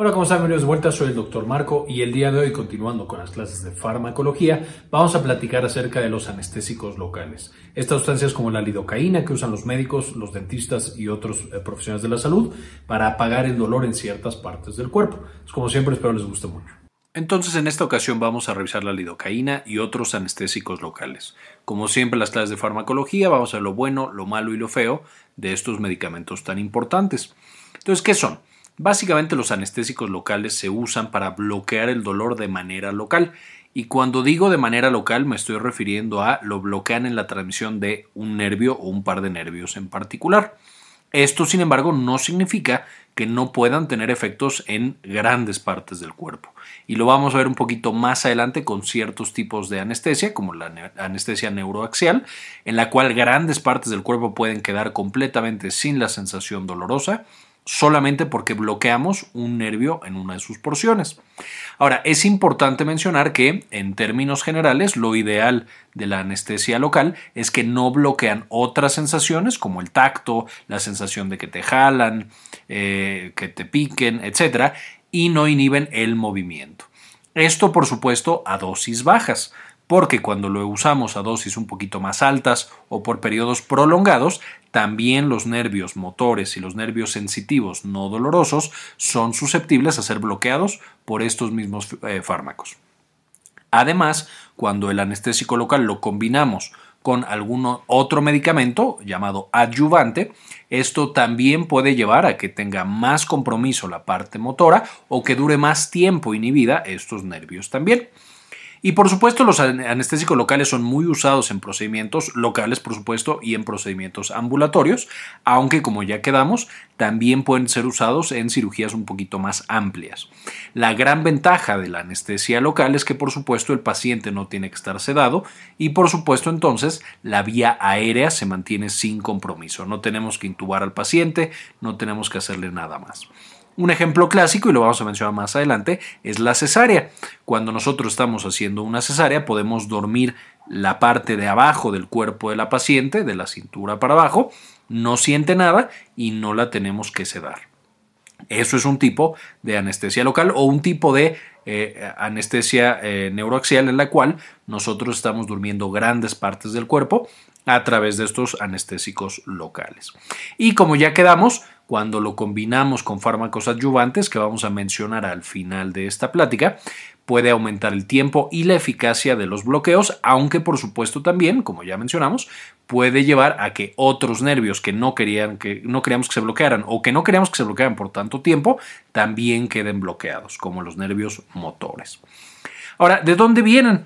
Hola, ¿cómo están? Bienvenidos de vuelta, soy el doctor Marco y el día de hoy, continuando con las clases de farmacología, vamos a platicar acerca de los anestésicos locales. Estas sustancias como la lidocaína que usan los médicos, los dentistas y otros eh, profesionales de la salud para apagar el dolor en ciertas partes del cuerpo. como siempre, espero les guste mucho. Entonces, en esta ocasión vamos a revisar la lidocaína y otros anestésicos locales. Como siempre, en las clases de farmacología vamos a ver lo bueno, lo malo y lo feo de estos medicamentos tan importantes. Entonces, ¿qué son? Básicamente los anestésicos locales se usan para bloquear el dolor de manera local. Y cuando digo de manera local me estoy refiriendo a lo bloquean en la transmisión de un nervio o un par de nervios en particular. Esto, sin embargo, no significa que no puedan tener efectos en grandes partes del cuerpo. Y lo vamos a ver un poquito más adelante con ciertos tipos de anestesia, como la anestesia neuroaxial, en la cual grandes partes del cuerpo pueden quedar completamente sin la sensación dolorosa solamente porque bloqueamos un nervio en una de sus porciones. Ahora, es importante mencionar que, en términos generales, lo ideal de la anestesia local es que no bloquean otras sensaciones como el tacto, la sensación de que te jalan, eh, que te piquen, etc., y no inhiben el movimiento. Esto, por supuesto, a dosis bajas porque cuando lo usamos a dosis un poquito más altas o por periodos prolongados, también los nervios motores y los nervios sensitivos no dolorosos son susceptibles a ser bloqueados por estos mismos eh, fármacos. Además, cuando el anestésico local lo combinamos con algún otro medicamento llamado adyuvante, esto también puede llevar a que tenga más compromiso la parte motora o que dure más tiempo inhibida estos nervios también. Y por supuesto los anestésicos locales son muy usados en procedimientos locales, por supuesto, y en procedimientos ambulatorios, aunque como ya quedamos, también pueden ser usados en cirugías un poquito más amplias. La gran ventaja de la anestesia local es que por supuesto el paciente no tiene que estar sedado y por supuesto entonces la vía aérea se mantiene sin compromiso. No tenemos que intubar al paciente, no tenemos que hacerle nada más. Un ejemplo clásico, y lo vamos a mencionar más adelante, es la cesárea. Cuando nosotros estamos haciendo una cesárea podemos dormir la parte de abajo del cuerpo de la paciente, de la cintura para abajo, no siente nada y no la tenemos que sedar. Eso es un tipo de anestesia local o un tipo de eh, anestesia eh, neuroaxial en la cual nosotros estamos durmiendo grandes partes del cuerpo a través de estos anestésicos locales. Y como ya quedamos, cuando lo combinamos con fármacos adyuvantes que vamos a mencionar al final de esta plática, puede aumentar el tiempo y la eficacia de los bloqueos, aunque por supuesto también, como ya mencionamos, puede llevar a que otros nervios que no querían que no queríamos que se bloquearan o que no queríamos que se bloquearan por tanto tiempo, también queden bloqueados, como los nervios motores. Ahora, ¿de dónde vienen?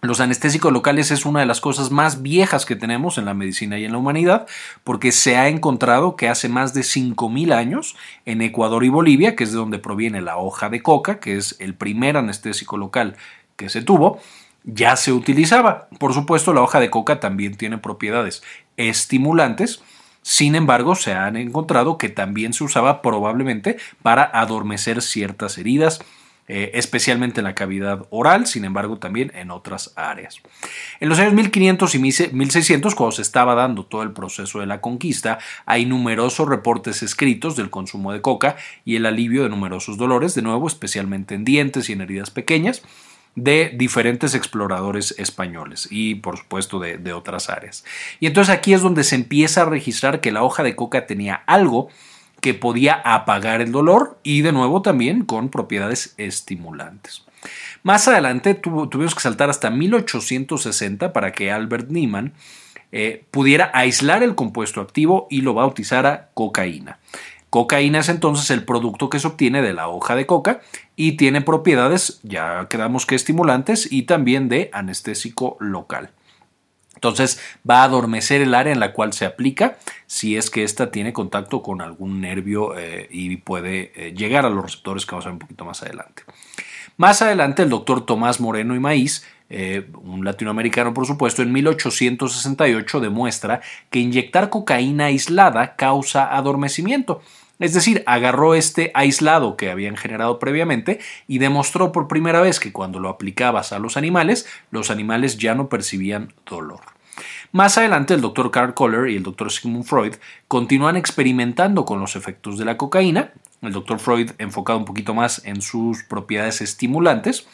Los anestésicos locales es una de las cosas más viejas que tenemos en la medicina y en la humanidad, porque se ha encontrado que hace más de 5.000 años en Ecuador y Bolivia, que es de donde proviene la hoja de coca, que es el primer anestésico local que se tuvo, ya se utilizaba. Por supuesto, la hoja de coca también tiene propiedades estimulantes, sin embargo, se han encontrado que también se usaba probablemente para adormecer ciertas heridas, eh, especialmente en la cavidad oral, sin embargo también en otras áreas. En los años 1500 y 1600, cuando se estaba dando todo el proceso de la conquista, hay numerosos reportes escritos del consumo de coca y el alivio de numerosos dolores, de nuevo especialmente en dientes y en heridas pequeñas de diferentes exploradores españoles y por supuesto de, de, otras áreas. Y entonces aquí es donde se empieza a registrar que la hoja de coca tenía algo que podía apagar el dolor y de nuevo también con propiedades estimulantes. Más adelante tuvimos que saltar hasta 1860 para que Albert Niemann eh, pudiera aislar el compuesto activo y lo bautizara cocaína. Cocaína es entonces el producto que se obtiene de la hoja de coca y tiene propiedades, ya quedamos que estimulantes y también de anestésico local. Entonces va a adormecer el área en la cual se aplica si es que ésta tiene contacto con algún nervio eh, y puede eh, llegar a los receptores que vamos a ver un poquito más adelante. Más adelante el doctor Tomás Moreno y Maíz, eh, un latinoamericano por supuesto, en 1868 demuestra que inyectar cocaína aislada causa adormecimiento. Es decir, agarró este aislado que habían generado previamente y demostró por primera vez que cuando lo aplicabas a los animales, los animales ya no percibían dolor. Más adelante, el doctor Carl Kohler y el doctor Sigmund Freud continúan experimentando con los efectos de la cocaína, el doctor Freud enfocado un poquito más en sus propiedades estimulantes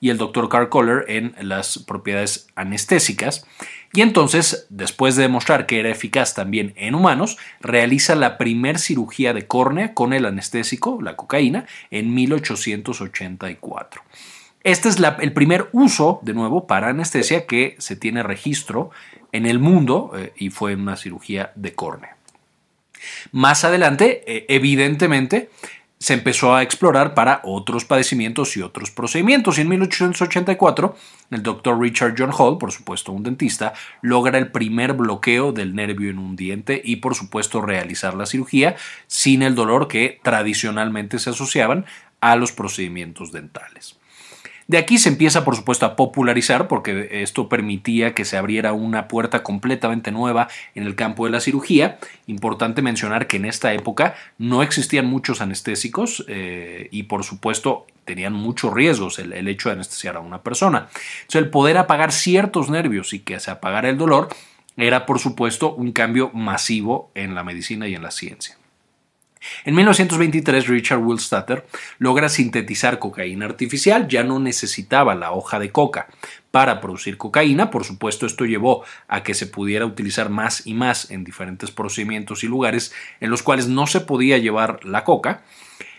y el doctor Carl Kohler en las propiedades anestésicas. Y entonces, después de demostrar que era eficaz también en humanos, realiza la primer cirugía de córnea con el anestésico, la cocaína, en 1884. Este es el primer uso, de nuevo, para anestesia que se tiene registro en el mundo eh, y fue una cirugía de córnea. Más adelante, eh, evidentemente, se empezó a explorar para otros padecimientos y otros procedimientos. Y en 1884, el doctor Richard John Hall, por supuesto un dentista, logra el primer bloqueo del nervio en un diente y por supuesto realizar la cirugía sin el dolor que tradicionalmente se asociaban a los procedimientos dentales. De aquí se empieza, por supuesto, a popularizar porque esto permitía que se abriera una puerta completamente nueva en el campo de la cirugía. Importante mencionar que en esta época no existían muchos anestésicos eh, y, por supuesto, tenían muchos riesgos el, hecho de anestesiar a una persona. El poder apagar ciertos nervios y que se apagara el dolor era, por supuesto, un cambio masivo en la medicina y en la ciencia. En 1923, Richard Willstatter logra sintetizar cocaína artificial, ya no necesitaba la hoja de coca. Para producir cocaína, por supuesto esto llevó a que se pudiera utilizar más y más en diferentes procedimientos y lugares en los cuales no se podía llevar la coca,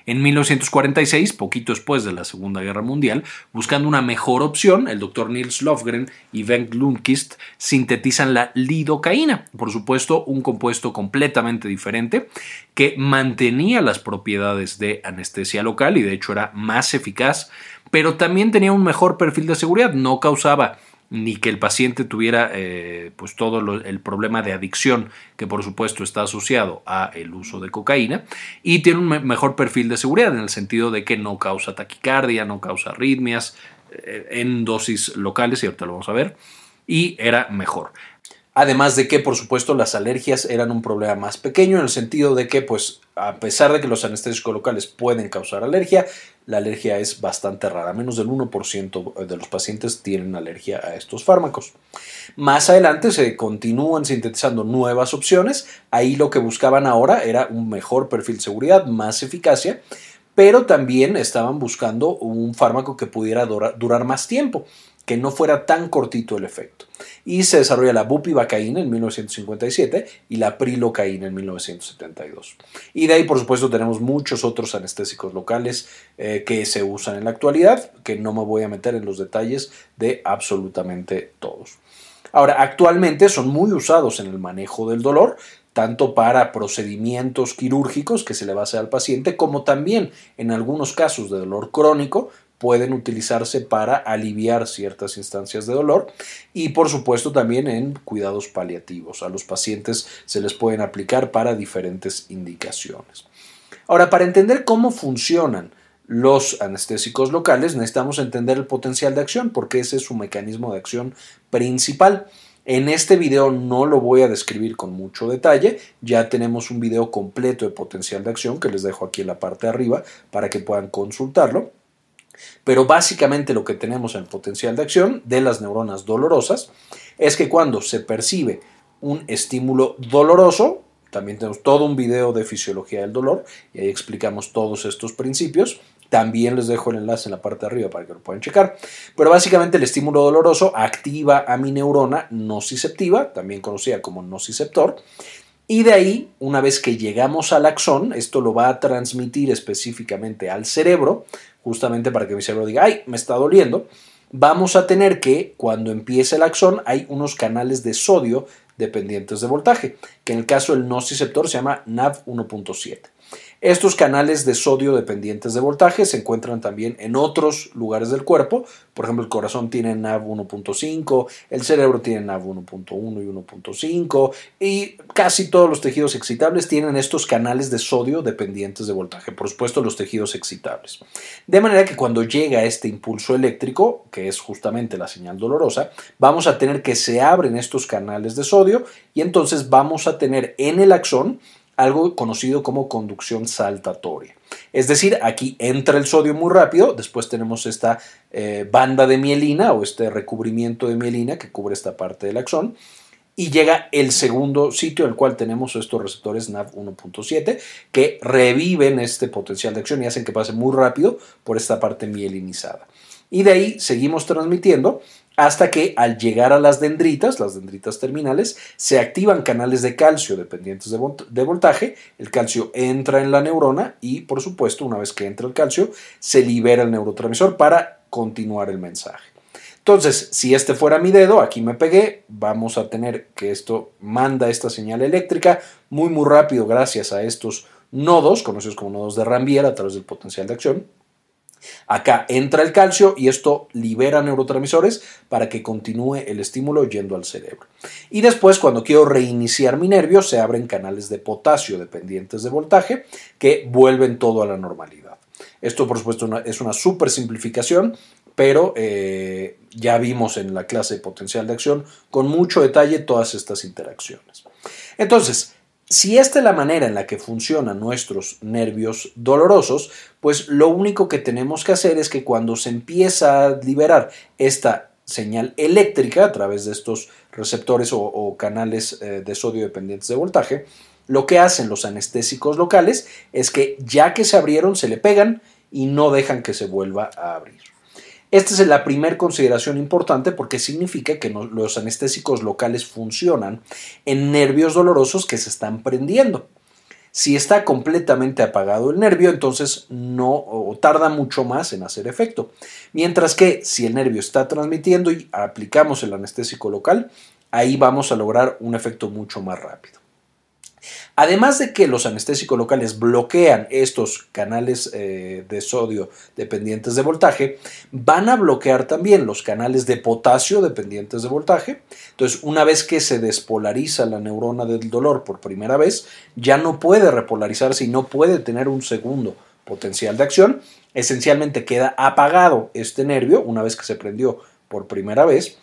en 1946, poquito después de la Segunda Guerra Mundial, buscando una mejor opción, el doctor Niels Lofgren y Bengt Lundquist sintetizan la lidocaína, por supuesto un compuesto completamente diferente que mantenía las propiedades de anestesia local y de hecho era más eficaz, pero también tenía un mejor perfil de seguridad, no causaba ni que el paciente tuviera eh, pues todo el problema de adicción que por supuesto está asociado a el uso de cocaína y tiene un mejor perfil de seguridad en el sentido de que no causa taquicardia, no causa arritmias eh, en dosis locales y ahorita lo vamos a ver y era mejor. Además de que, por supuesto, las alergias eran un problema más pequeño en el sentido de que, pues, a pesar de que los anestésicos locales pueden causar alergia, la alergia es bastante rara. Menos del 1% de los pacientes tienen alergia a estos fármacos. Más adelante se continúan sintetizando nuevas opciones. Ahí lo que buscaban ahora era un mejor perfil de seguridad, más eficacia, pero también estaban buscando un fármaco que pudiera durar más tiempo que no fuera tan cortito el efecto. Y se desarrolla la bupivacaína en 1957 y la prilocaína en 1972. Y de ahí, por supuesto, tenemos muchos otros anestésicos locales eh, que se usan en la actualidad, que no me voy a meter en los detalles de absolutamente todos. Ahora, actualmente son muy usados en el manejo del dolor, tanto para procedimientos quirúrgicos que se le va a hacer al paciente, como también en algunos casos de dolor crónico, pueden utilizarse para aliviar ciertas instancias de dolor y por supuesto también en cuidados paliativos. A los pacientes se les pueden aplicar para diferentes indicaciones. Ahora, para entender cómo funcionan los anestésicos locales, necesitamos entender el potencial de acción porque ese es su mecanismo de acción principal. En este video no lo voy a describir con mucho detalle, ya tenemos un video completo de potencial de acción que les dejo aquí en la parte de arriba para que puedan consultarlo. Pero básicamente lo que tenemos en el potencial de acción de las neuronas dolorosas es que cuando se percibe un estímulo doloroso, también tenemos todo un video de fisiología del dolor y ahí explicamos todos estos principios. También les dejo el enlace en la parte de arriba para que lo puedan checar. Pero básicamente el estímulo doloroso activa a mi neurona nociceptiva, también conocida como nociceptor, y de ahí, una vez que llegamos al axón, esto lo va a transmitir específicamente al cerebro, justamente para que mi cerebro diga, ay, me está doliendo. Vamos a tener que, cuando empiece el axón, hay unos canales de sodio dependientes de voltaje, que en el caso del nociceptor se llama NAV 1.7. Estos canales de sodio dependientes de voltaje se encuentran también en otros lugares del cuerpo. Por ejemplo, el corazón tiene NAV 1.5, el cerebro tiene NAV 1.1 y 1.5 y casi todos los tejidos excitables tienen estos canales de sodio dependientes de voltaje. Por supuesto, los tejidos excitables. De manera que cuando llega este impulso eléctrico, que es justamente la señal dolorosa, vamos a tener que se abren estos canales de sodio y entonces vamos a tener en el axón algo conocido como conducción saltatoria. Es decir, aquí entra el sodio muy rápido, después tenemos esta eh, banda de mielina o este recubrimiento de mielina que cubre esta parte del axón, y llega el segundo sitio, el cual tenemos estos receptores NAV 1.7 que reviven este potencial de acción y hacen que pase muy rápido por esta parte mielinizada. Y de ahí seguimos transmitiendo hasta que al llegar a las dendritas, las dendritas terminales, se activan canales de calcio dependientes de voltaje, el calcio entra en la neurona y por supuesto una vez que entra el calcio se libera el neurotransmisor para continuar el mensaje. Entonces, si este fuera mi dedo, aquí me pegué, vamos a tener que esto manda esta señal eléctrica muy muy rápido gracias a estos nodos, conocidos como nodos de Rambier a través del potencial de acción. Acá entra el calcio y esto libera neurotransmisores para que continúe el estímulo yendo al cerebro. Y después, cuando quiero reiniciar mi nervio, se abren canales de potasio dependientes de voltaje que vuelven todo a la normalidad. Esto, por supuesto, es una super simplificación, pero eh, ya vimos en la clase de potencial de acción con mucho detalle todas estas interacciones. Entonces, si esta es la manera en la que funcionan nuestros nervios dolorosos, pues lo único que tenemos que hacer es que cuando se empieza a liberar esta señal eléctrica a través de estos receptores o, canales eh, de sodio dependientes de voltaje, lo que hacen los anestésicos locales es que ya que se abrieron se le pegan y no dejan que se vuelva a abrir. Esta es la primera consideración importante porque significa que los anestésicos locales funcionan en nervios dolorosos que se están prendiendo. Si está completamente apagado el nervio, entonces no tarda mucho más en hacer efecto. Mientras que si el nervio está transmitiendo y aplicamos el anestésico local, ahí vamos a lograr un efecto mucho más rápido. Además de que los anestésicos locales bloquean estos canales eh, de sodio dependientes de voltaje, van a bloquear también los canales de potasio dependientes de voltaje. Entonces, una vez que se despolariza la neurona del dolor por primera vez, ya no puede repolarizarse y no puede tener un segundo potencial de acción. Esencialmente queda apagado este nervio una vez que se prendió por primera vez.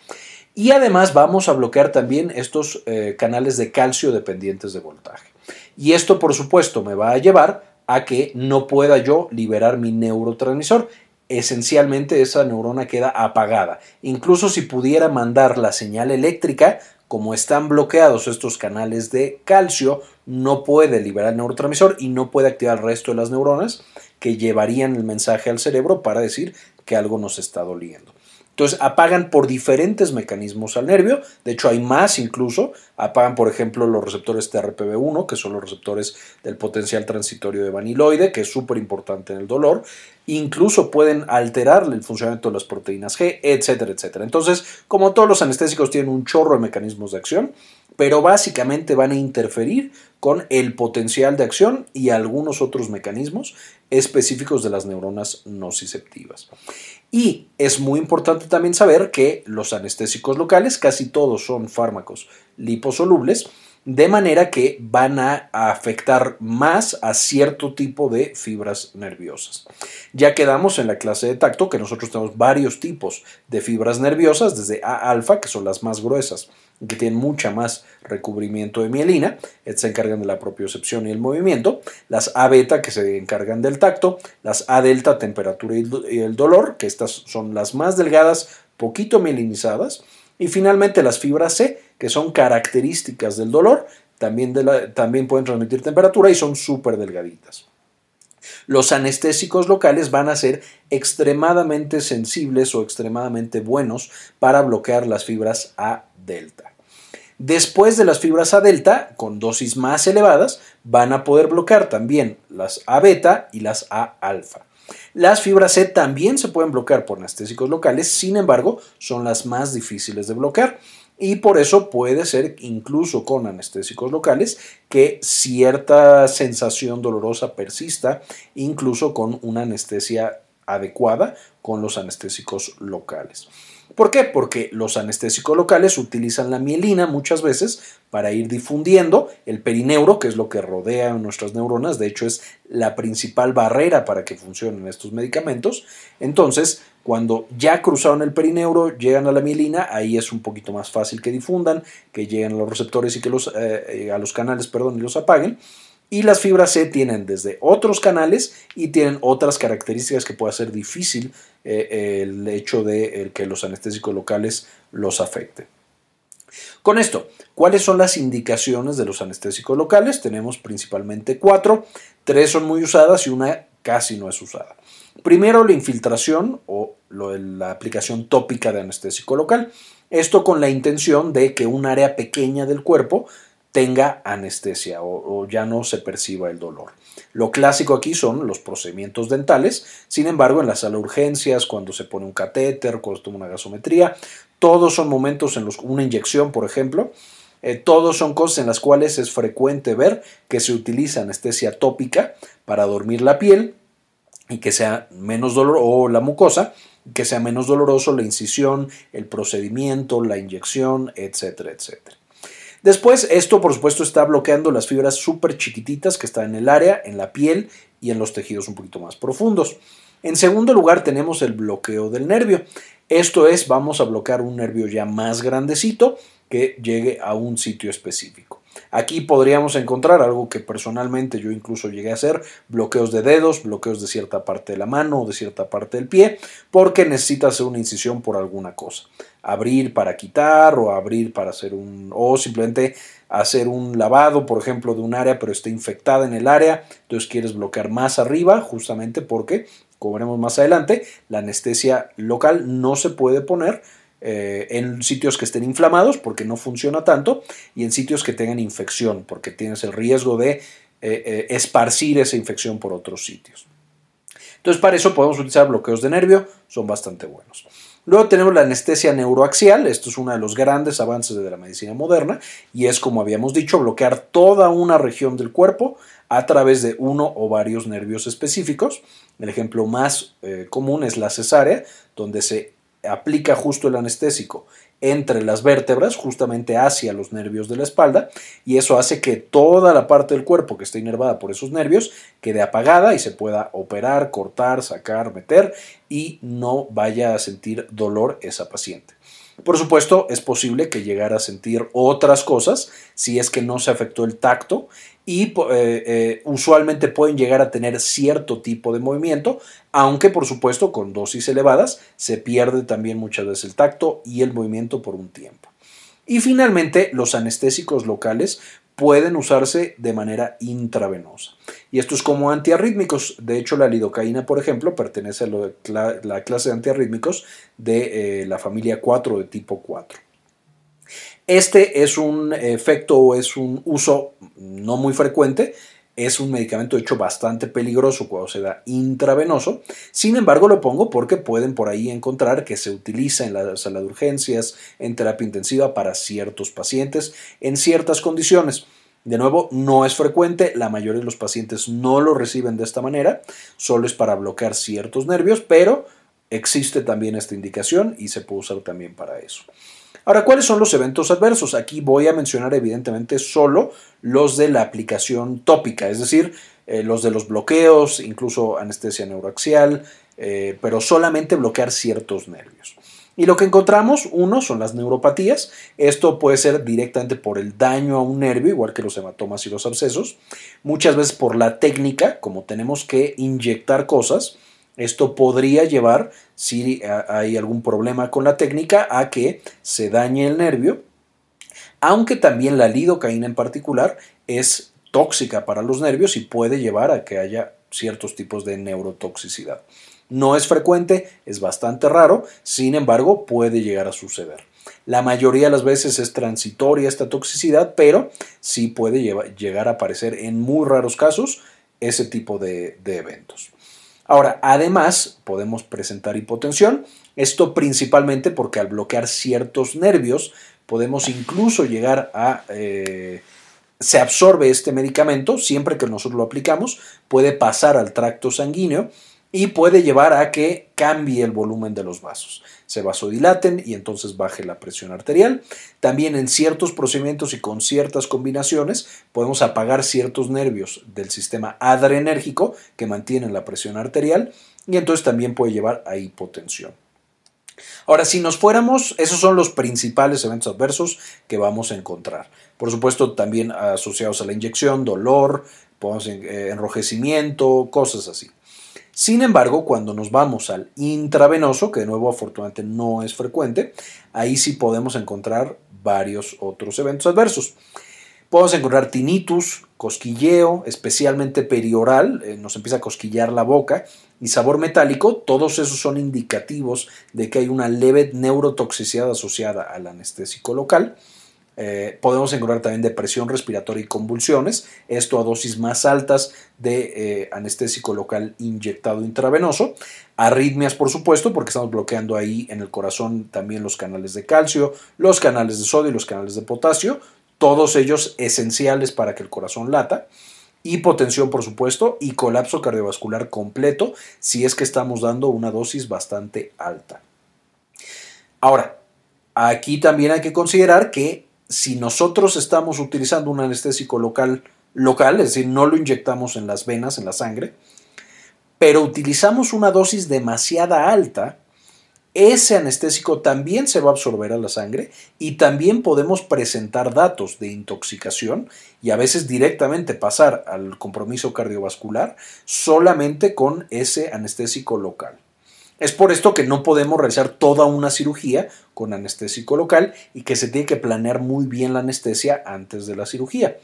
Y además vamos a bloquear también estos eh, canales de calcio dependientes de voltaje. Y esto, por supuesto, me va a llevar a que no pueda yo liberar mi neurotransmisor. Esencialmente esa neurona queda apagada. Incluso si pudiera mandar la señal eléctrica, como están bloqueados estos canales de calcio, no puede liberar el neurotransmisor y no puede activar el resto de las neuronas que llevarían el mensaje al cerebro para decir que algo nos está doliendo. Entonces apagan por diferentes mecanismos al nervio, de hecho hay más incluso, apagan por ejemplo los receptores TRPV1, que son los receptores del potencial transitorio de vaniloide, que es súper importante en el dolor, incluso pueden alterar el funcionamiento de las proteínas G, etcétera, etcétera. Entonces, como todos los anestésicos tienen un chorro de mecanismos de acción, pero básicamente van a interferir con el potencial de acción y algunos otros mecanismos específicos de las neuronas nociceptivas. Y es muy importante también saber que los anestésicos locales casi todos son fármacos liposolubles, de manera que van a afectar más a cierto tipo de fibras nerviosas. Ya quedamos en la clase de tacto que nosotros tenemos varios tipos de fibras nerviosas, desde A alfa, que son las más gruesas, que tienen mucha más recubrimiento de mielina, se encargan de la propiocepción y el movimiento, las A beta que se encargan del tacto, las A delta temperatura y el dolor, que estas son las más delgadas, poquito mielinizadas, y finalmente las fibras C, que son características del dolor, también, también pueden transmitir temperatura y son súper delgaditas. Los anestéicos locales van a ser extremadamente sensibles o extremadamente buenos para bloquear las fibras A delta. Después de las fibras A delta, con dosis más elevadas, van a poder bloquear también las A beta y las A alfa. Las fibras C también se pueden bloquear por anestésicos locales, sin embargo, son las más difíciles de bloquear y por eso puede ser incluso con anestésicos locales que cierta sensación dolorosa persista, incluso con una anestesia adecuada con los anestésicos locales. ¿Por qué? Porque los anestésicos locales utilizan la mielina muchas veces para ir difundiendo el perineuro, que es lo que rodea nuestras neuronas, de hecho es la principal barrera para que funcionen estos medicamentos. Entonces, cuando ya cruzaron el perineuro, llegan a la mielina, ahí es un poquito más fácil que difundan, que lleguen a los receptores y que los, eh, a los canales, perdón, y los apaguen. Y las fibras C tienen desde otros canales y tienen otras características que puede ser difícil eh, el hecho de que los anestésicos locales los afecten. Con esto, ¿cuáles son las indicaciones de los anestésicos locales? Tenemos principalmente cuatro, tres son muy usadas y una casi no es usada. Primero, la infiltración o la aplicación tópica de anestésico local. Esto con la intención de que un área pequeña del cuerpo tenga anestesia o, ya no se perciba el dolor. Lo clásico aquí son los procedimientos dentales, sin embargo en la sala de urgencias, cuando se pone un catéter, cuando se toma una gasometría, todos son momentos en los una inyección, por ejemplo, eh, todos son cosas en las cuales es frecuente ver que se utiliza anestesia tópica para dormir la piel y que sea menos dolor o la mucosa, que sea menos doloroso la incisión, el procedimiento, la inyección, etcétera, etcétera. Después, esto por supuesto está bloqueando las fibras súper chiquititas que están en el área, en la piel y en los tejidos un poquito más profundos. En segundo lugar, tenemos el bloqueo del nervio. Esto es, vamos a bloquear un nervio ya más grandecito que llegue a un sitio específico. Aquí podríamos encontrar algo que personalmente yo incluso llegué a hacer, bloqueos de dedos, bloqueos de cierta parte de la mano o de cierta parte del pie, porque necesita hacer una incisión por alguna cosa. Abrir para quitar o abrir para hacer un... o simplemente hacer un lavado, por ejemplo, de un área, pero está infectada en el área, entonces quieres bloquear más arriba, justamente porque, como veremos más adelante, la anestesia local no se puede poner eh, en sitios que estén inflamados porque no funciona tanto y en sitios que tengan infección porque tienes el riesgo de eh, eh, esparcir esa infección por otros sitios. Entonces para eso podemos utilizar bloqueos de nervio, son bastante buenos. Luego tenemos la anestesia neuroaxial, esto es uno de los grandes avances de la medicina moderna y es como habíamos dicho, bloquear toda una región del cuerpo a través de uno o varios nervios específicos. El ejemplo más común es la cesárea, donde se aplica justo el anestésico entre las vértebras, justamente hacia los nervios de la espalda, y eso hace que toda la parte del cuerpo que esté inervada por esos nervios quede apagada y se pueda operar, cortar, sacar, meter y no vaya a sentir dolor esa paciente. Por supuesto, es posible que llegara a sentir otras cosas si es que no se afectó el tacto y eh, eh, usualmente pueden llegar a tener cierto tipo de movimiento, aunque por supuesto con dosis elevadas se pierde también muchas veces el tacto y el movimiento por un tiempo. Y finalmente, los anestésicos locales pueden usarse de manera intravenosa. Y esto es como antiarrítmicos. De hecho, la lidocaína, por ejemplo, pertenece a la clase de antiarrítmicos de eh, la familia 4 de tipo 4. Este es un efecto o es un uso no muy frecuente. Es un medicamento hecho bastante peligroso cuando se da intravenoso. Sin embargo, lo pongo porque pueden por ahí encontrar que se utiliza en la sala de urgencias, en terapia intensiva para ciertos pacientes, en ciertas condiciones. De nuevo, no es frecuente, la mayoría de los pacientes no lo reciben de esta manera, solo es para bloquear ciertos nervios, pero existe también esta indicación y se puede usar también para eso. Ahora, ¿cuáles son los eventos adversos? Aquí voy a mencionar evidentemente solo los de la aplicación tópica, es decir, eh, los de los bloqueos, incluso anestesia neuroaxial, eh, pero solamente bloquear ciertos nervios. Y lo que encontramos, uno, son las neuropatías. Esto puede ser directamente por el daño a un nervio, igual que los hematomas y los abscesos. Muchas veces por la técnica, como tenemos que inyectar cosas, esto podría llevar, si hay algún problema con la técnica, a que se dañe el nervio, aunque también la lidocaína en particular es tóxica para los nervios y puede llevar a que haya ciertos tipos de neurotoxicidad. No es frecuente, es bastante raro, sin embargo puede llegar a suceder. La mayoría de las veces es transitoria esta toxicidad, pero sí puede llegar a aparecer en muy raros casos ese tipo de eventos. Ahora, además, podemos presentar hipotensión, esto principalmente porque al bloquear ciertos nervios, podemos incluso llegar a... Eh, se absorbe este medicamento, siempre que nosotros lo aplicamos, puede pasar al tracto sanguíneo y puede llevar a que cambie el volumen de los vasos. Se vasodilaten y entonces baje la presión arterial. También en ciertos procedimientos y con ciertas combinaciones podemos apagar ciertos nervios del sistema adrenérgico que mantienen la presión arterial y entonces también puede llevar a hipotensión. Ahora, si nos fuéramos, esos son los principales eventos adversos que vamos a encontrar. Por supuesto, también asociados a la inyección, dolor, eh, enrojecimiento, cosas así. Sin embargo, cuando nos vamos al intravenoso, que de nuevo afortunadamente no es frecuente, ahí sí podemos encontrar varios otros eventos adversos. Podemos encontrar tinnitus, cosquilleo, especialmente perioral, eh, nos empieza a cosquillar la boca, y sabor metálico, todos esos son indicativos de que hay una leve neurotoxicidad asociada al anestésico local. Eh, podemos encontrar también depresión respiratoria y convulsiones, esto a dosis más altas de eh, anestésico local inyectado intravenoso. Arritmias, por supuesto, porque estamos bloqueando ahí en el corazón también los canales de calcio, los canales de sodio y los canales de potasio, todos ellos esenciales para que el corazón lata. Hipotensión, por supuesto, y colapso cardiovascular completo si es que estamos dando una dosis bastante alta. Ahora, aquí también hay que considerar que si nosotros estamos utilizando un anestésico local, local, es decir, no lo inyectamos en las venas, en la sangre, pero utilizamos una dosis demasiada alta, ese anestésico también se va a absorber a la sangre y también podemos presentar datos de intoxicación y a veces directamente pasar al compromiso cardiovascular solamente con ese anestésico local. Es por esto que no podemos realizar toda una cirugía con anestésico local y que se tiene que planear muy bien la anestesia antes de la cirugía.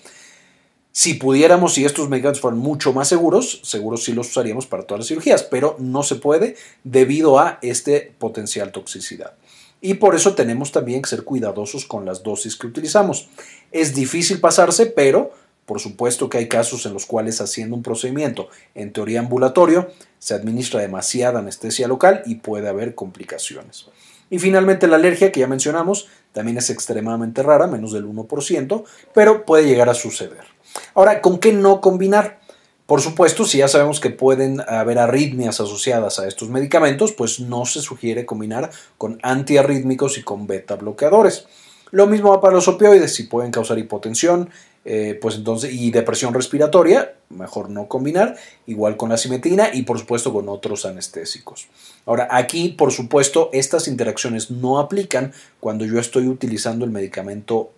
Si pudiéramos, si estos medicamentos fueran mucho más seguros, seguros sí los usaríamos para todas las cirugías, pero no se puede debido a este potencial toxicidad. Y por eso tenemos también que ser cuidadosos con las dosis que utilizamos. Es difícil pasarse, pero por supuesto que hay casos en los cuales haciendo un procedimiento en teoría ambulatorio se administra demasiada anestesia local y puede haber complicaciones. Y finalmente la alergia que ya mencionamos también es extremadamente rara, menos del 1%, pero puede llegar a suceder. Ahora, ¿con qué no combinar? Por supuesto, si ya sabemos que pueden haber arritmias asociadas a estos medicamentos, pues no se sugiere combinar con antiarrítmicos y con beta bloqueadores. Lo mismo va para los opioides, si pueden causar hipotensión, eh, pues entonces, y depresión respiratoria, mejor no combinar, igual con la simetrina y por supuesto con otros anestésicos. Ahora, aquí, por supuesto, estas interacciones no aplican cuando yo estoy utilizando el medicamento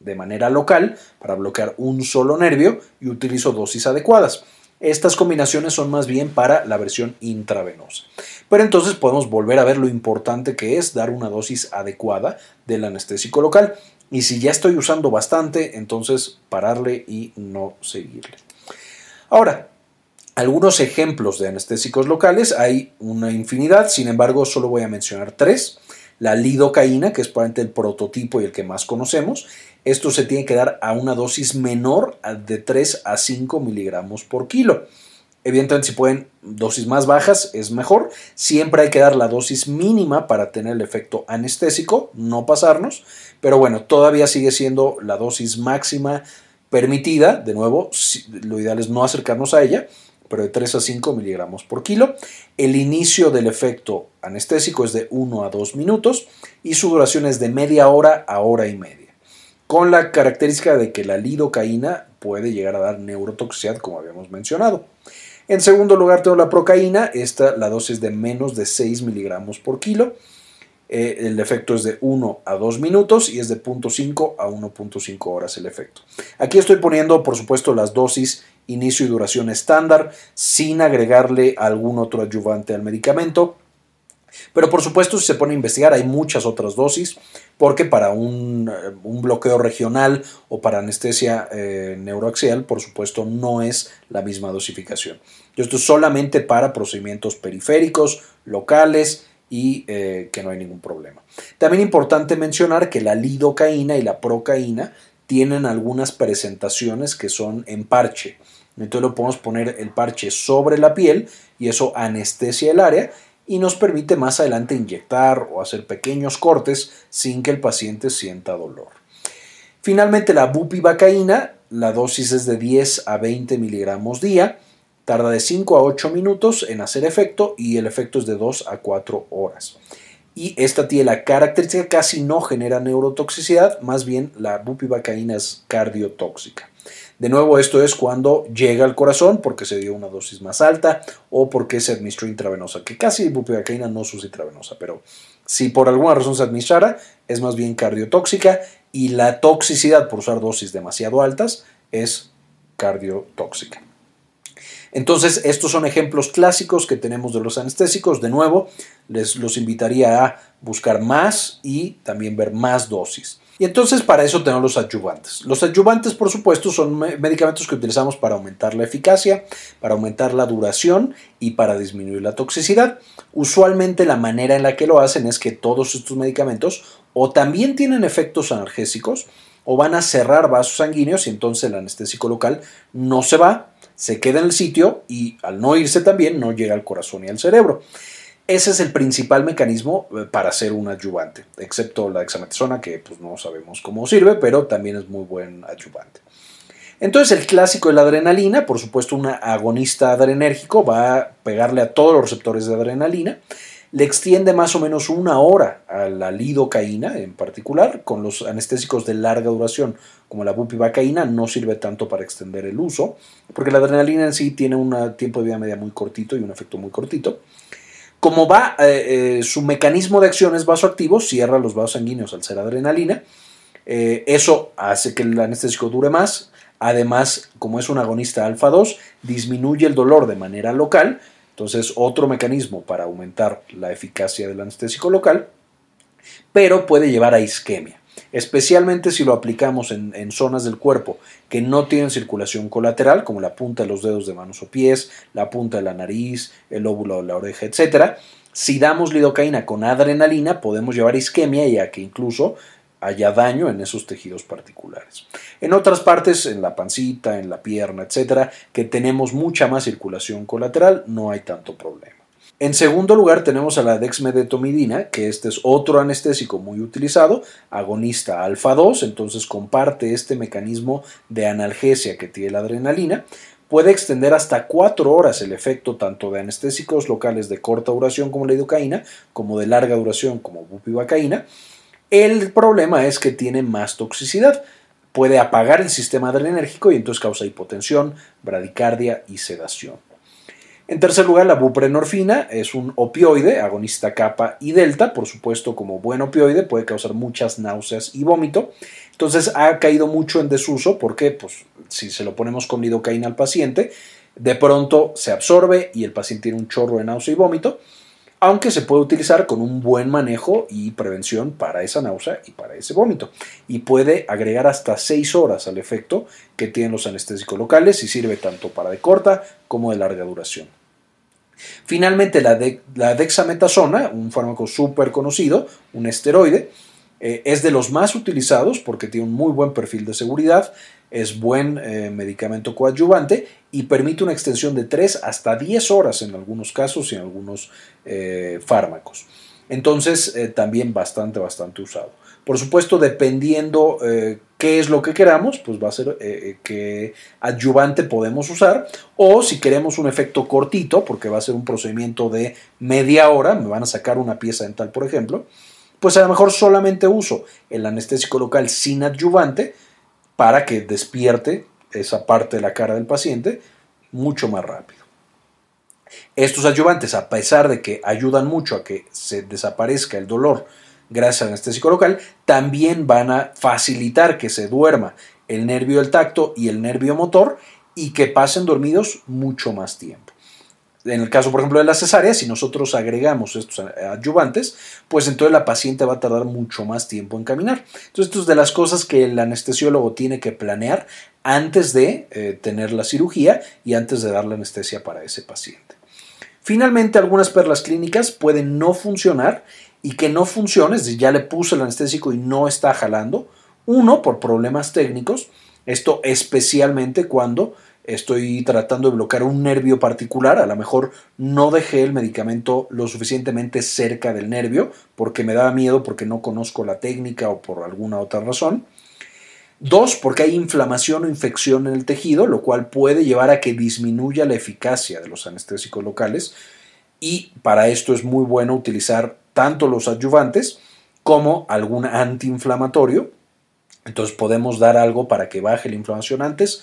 de manera local para bloquear un solo nervio y utilizo dosis adecuadas. Estas combinaciones son más bien para la versión intravenosa. Pero entonces podemos volver a ver lo importante que es dar una dosis adecuada del anestésico local. Y si ya estoy usando bastante, entonces pararle y no seguirle. Ahora, algunos ejemplos de anestésicos locales, hay una infinidad, sin embargo solo voy a mencionar tres. La lidocaína, que es probablemente el prototipo y el que más conocemos, esto se tiene que dar a una dosis menor de 3 a 5 miligramos por kilo. Evidentemente, si pueden dosis más bajas, es mejor. Siempre hay que dar la dosis mínima para tener el efecto anestésico, no pasarnos. Pero bueno, todavía sigue siendo la dosis máxima permitida. De nuevo, lo ideal es no acercarnos a ella, pero de 3 a 5 miligramos por kilo. El inicio del efecto anestésico es de 1 a 2 minutos y su duración es de media hora a hora y media con la característica de que la lidocaína puede llegar a dar neurotoxicidad, como habíamos mencionado. En segundo lugar, tengo la procaína, esta la dosis de menos de 6 miligramos por kilo. Eh, el efecto es de 1 a 2 minutos y es de 0.5 a 1.5 horas el efecto. Aquí estoy poniendo, por supuesto, las dosis inicio y duración estándar sin agregarle algún otro ayudante al medicamento. Pero por supuesto, si se pone a investigar, hay muchas otras dosis, porque para un, eh, bloqueo regional o para anestesia eh, neuroaxial, por supuesto, no es la misma dosificación. Esto es solamente para procedimientos periféricos, locales y eh, que no hay ningún problema. También importante mencionar que la lidocaína y la procaína tienen algunas presentaciones que son en parche. Entonces lo podemos poner el parche sobre la piel y eso anestesia el área y nos permite más adelante inyectar o hacer pequeños cortes sin que el paciente sienta dolor. Finalmente, la bupivacaína, la dosis es de 10 a 20 miligramos día, tarda de 5 a 8 minutos en hacer efecto y el efecto es de 2 a 4 horas. Y esta tiene la característica casi no genera neurotoxicidad, más bien la bupivacaína es cardiotóxica. De nuevo, esto es cuando llega al corazón porque se dio una dosis más alta o porque se administró intravenosa, que casi bupivacaína no es intravenosa, pero si por alguna razón se administrara, es más bien cardiotóxica y la toxicidad por usar dosis demasiado altas es cardiotóxica. Entonces, estos son ejemplos clásicos que tenemos de los anestésicos. De nuevo, les los invitaría a buscar más y también ver más dosis. Y entonces para eso tenemos los adyuvantes. Los adyuvantes, por supuesto, son medicamentos que utilizamos para aumentar la eficacia, para aumentar la duración y para disminuir la toxicidad. Usualmente la manera en la que lo hacen es que todos estos medicamentos o también tienen efectos analgésicos o van a cerrar vasos sanguíneos y entonces el anestésico local no se va, se queda en el sitio y al no irse también no llega al corazón y al cerebro. Ese es el principal mecanismo eh, para hacer un adyuvante, excepto la dexametasona, que pues no sabemos cómo sirve, pero también es muy buen adyuvante. Entonces el clásico de la adrenalina, por supuesto un agonista adrenérgico, va a pegarle a todos los receptores de adrenalina, le extiende más o menos una hora a la lidocaína en particular, con los anestésicos de larga duración como la bupivacaína no sirve tanto para extender el uso, porque la adrenalina en sí tiene un tiempo de vida media muy cortito y un efecto muy cortito. Como va, eh, eh, su mecanismo de acción es vasoactivo, cierra los vasos sanguíneos al ser adrenalina. Eh, eso hace que el anestésico dure más. Además, como es un agonista alfa 2, disminuye el dolor de manera local. Entonces, otro mecanismo para aumentar la eficacia del anestésico local, pero puede llevar a isquemia especialmente si lo aplicamos en, zonas del cuerpo que no tienen circulación colateral, como la punta de los dedos de manos o pies, la punta de la nariz, el óvulo de la oreja, etc. Si damos lidocaína con adrenalina, podemos llevar isquemia ya que incluso haya daño en esos tejidos particulares. En otras partes, en la pancita, en la pierna, etcétera, que tenemos mucha más circulación colateral, no hay tanto problema. En segundo lugar tenemos a la dexmedetomidina, que este es otro anestésico muy utilizado, agonista alfa 2, entonces comparte este mecanismo de analgesia que tiene la adrenalina. Puede extender hasta cuatro horas el efecto tanto de anestésicos locales de corta duración como la idocaína, como de larga duración como bupivacaína. El problema es que tiene más toxicidad. Puede apagar el sistema adrenérgico y entonces causa hipotensión, bradicardia y sedación. En tercer lugar, la buprenorfina es un opioide, agonista kappa y delta, por supuesto como buen opioide puede causar muchas náuseas y vómito. Entonces ha caído mucho en desuso porque pues, si se lo ponemos con lidocaína al paciente, de pronto se absorbe y el paciente tiene un chorro de náusea y vómito, aunque se puede utilizar con un buen manejo y prevención para esa náusea y para ese vómito. Y puede agregar hasta 6 horas al efecto que tienen los anestésicos locales y sirve tanto para de corta como de larga duración. Finalmente, la, dexametasona, un fármaco súper conocido, un esteroide, eh, es de los más utilizados porque tiene un muy buen perfil de seguridad, es buen eh, medicamento coadyuvante y permite una extensión de 3 hasta 10 horas en algunos casos y en algunos eh, fármacos. Entonces, también bastante, bastante usado. Por supuesto, dependiendo qué es lo que queramos, pues va a ser eh, eh, qué adyuvante podemos usar. O si queremos un efecto cortito, porque va a ser un procedimiento de media hora, me van a sacar una pieza dental, por ejemplo, pues a lo mejor solamente uso el anestésico local sin adyuvante para que despierte esa parte de la cara del paciente mucho más rápido. Estos adyuvantes, a pesar de que ayudan mucho a que se desaparezca el dolor gracias al anestésico local, también van a facilitar que se duerma el nervio del tacto y el nervio motor y que pasen dormidos mucho más tiempo. En el caso, por ejemplo, de la cesárea, si nosotros agregamos estos adyuvantes, pues entonces la paciente va a tardar mucho más tiempo en caminar. Entonces, esto es de las cosas que el anestesiólogo tiene que planear antes de eh, tener la cirugía y antes de dar la anestesia para ese paciente. Finalmente, algunas perlas clínicas pueden no funcionar y que no funcione, es decir, ya le puse el anestésico y no está jalando. Uno, por problemas técnicos, esto especialmente cuando estoy tratando de bloquear un nervio particular, a lo mejor no dejé el medicamento lo suficientemente cerca del nervio porque me daba miedo, porque no conozco la técnica o por alguna otra razón. Dos, porque hay inflamación o infección en el tejido, lo cual puede llevar a que disminuya la eficacia de los anestésicos locales. Y para esto es muy bueno utilizar tanto los adyuvantes como algún antiinflamatorio. Entonces podemos dar algo para que baje la inflamación antes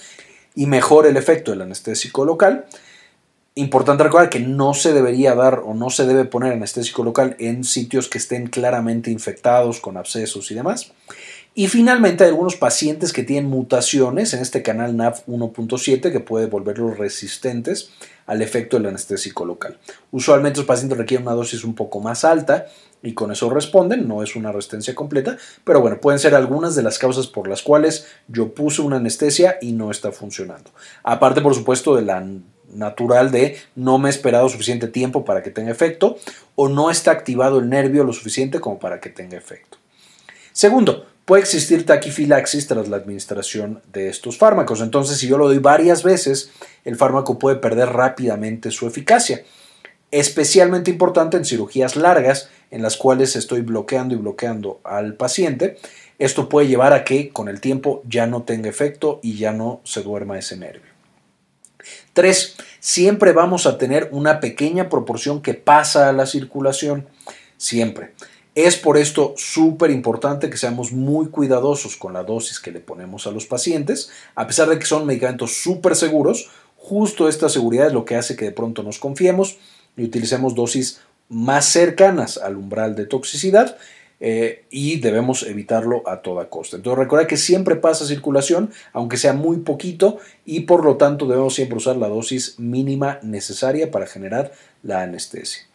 y mejore el efecto del anestésico local. Importante recordar que no se debería dar o no se debe poner anestésico local en sitios que estén claramente infectados con abscesos y demás. Y finalmente hay algunos pacientes que tienen mutaciones en este canal NAV 1.7 que puede volverlos resistentes al efecto del anestésico local. Usualmente los pacientes requieren una dosis un poco más alta y con eso responden, no es una resistencia completa, pero bueno, pueden ser algunas de las causas por las cuales yo puse una anestesia y no está funcionando. Aparte, por supuesto, de la natural de no me he esperado suficiente tiempo para que tenga efecto o no está activado el nervio lo suficiente como para que tenga efecto. Segundo, puede existir taquifilaxis tras la administración de estos fármacos. Entonces, si yo lo doy varias veces, el fármaco puede perder rápidamente su eficacia. Especialmente importante en cirugías largas en las cuales estoy bloqueando y bloqueando al paciente. Esto puede llevar a que con el tiempo ya no tenga efecto y ya no se duerma ese nervio. Tres, siempre vamos a tener una pequeña proporción que pasa a la circulación. Siempre. Es por esto súper importante que seamos muy cuidadosos con la dosis que le ponemos a los pacientes. A pesar de que son medicamentos súper seguros, justo esta seguridad es lo que hace que de pronto nos confiemos y utilicemos dosis más cercanas al umbral de toxicidad eh, y debemos evitarlo a toda costa. Entonces recuerda que siempre pasa circulación, aunque sea muy poquito, y por lo tanto debemos siempre usar la dosis mínima necesaria para generar la anestesia.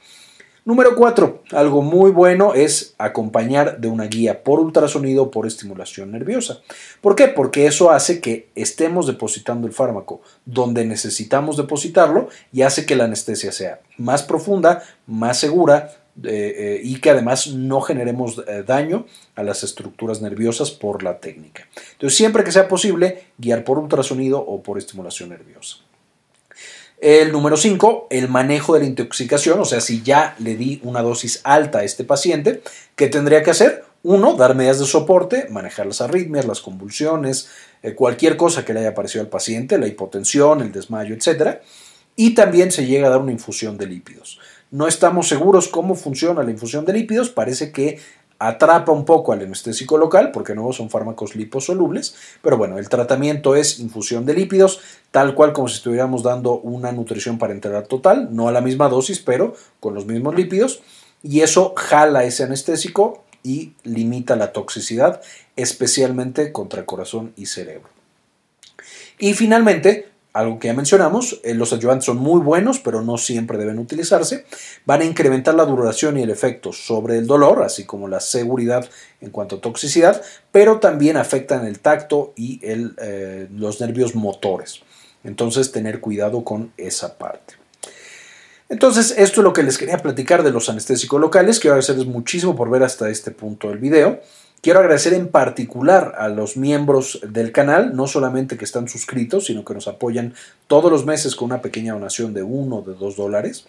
Número 4. Algo muy bueno es acompañar de una guía por ultrasonido por estimulación nerviosa. ¿Por qué? Porque eso hace que estemos depositando el fármaco donde necesitamos depositarlo y hace que la anestesia sea más profunda, más segura eh, eh, y que además no generemos eh, daño a las estructuras nerviosas por la técnica. Entonces, siempre que sea posible, guiar por ultrasonido o por estimulación nerviosa. El número 5, el manejo de la intoxicación, o sea, si ya le di una dosis alta a este paciente, ¿qué tendría que hacer? Uno, dar medidas de soporte, manejar las arritmias, las convulsiones, eh, cualquier cosa que le haya parecido al paciente, la hipotensión, el desmayo, etc. Y también se llega a dar una infusión de lípidos. No estamos seguros cómo funciona la infusión de lípidos, parece que atrapa un poco al anestésico local, porque no son fármacos liposolubles, pero bueno, el tratamiento es infusión de lípidos, tal cual como si estuviéramos dando una nutrición parenteral total, no a la misma dosis, pero con los mismos lípidos, y eso jala ese anestésico y limita la toxicidad, especialmente contra corazón y cerebro. Y finalmente, algo que ya mencionamos, eh, los ayudantes son muy buenos, pero no siempre deben utilizarse. Van a incrementar la duración y el efecto sobre el dolor, así como la seguridad en cuanto a toxicidad, pero también afectan el tacto y el, eh, los nervios motores. Entonces, tener cuidado con esa parte. Entonces, esto es lo que les quería platicar de los anestésicos locales. Quiero agradecerles muchísimo por ver hasta este punto del video. Quiero agradecer en particular a los miembros del canal, no solamente que están suscritos, sino que nos apoyan todos los meses con una pequeña donación de uno o de dos dólares.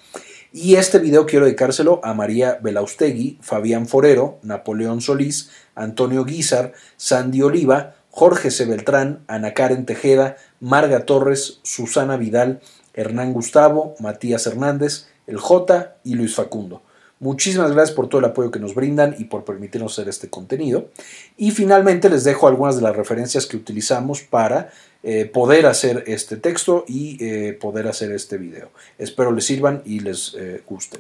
Y este video quiero dedicárselo a María Belaustegui, Fabián Forero, Napoleón Solís, Antonio Guizar, Sandy Oliva, Jorge C. Beltrán, Ana Karen Tejeda, Marga Torres, Susana Vidal, Hernán Gustavo, Matías Hernández, El J y Luis Facundo. Muchísimas gracias por todo el apoyo que nos brindan y por permitirnos hacer este contenido. Y finalmente les dejo algunas de las referencias que utilizamos para eh, poder hacer este texto y eh, poder hacer este video. Espero les sirvan y les eh, guste.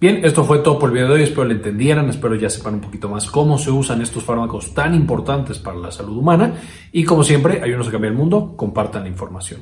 Bien, esto fue todo por el video de hoy, espero lo entendieran, espero ya sepan un poquito más cómo se usan estos fármacos tan importantes para la salud humana y como siempre, ayúdenos a cambiar el mundo, compartan la información.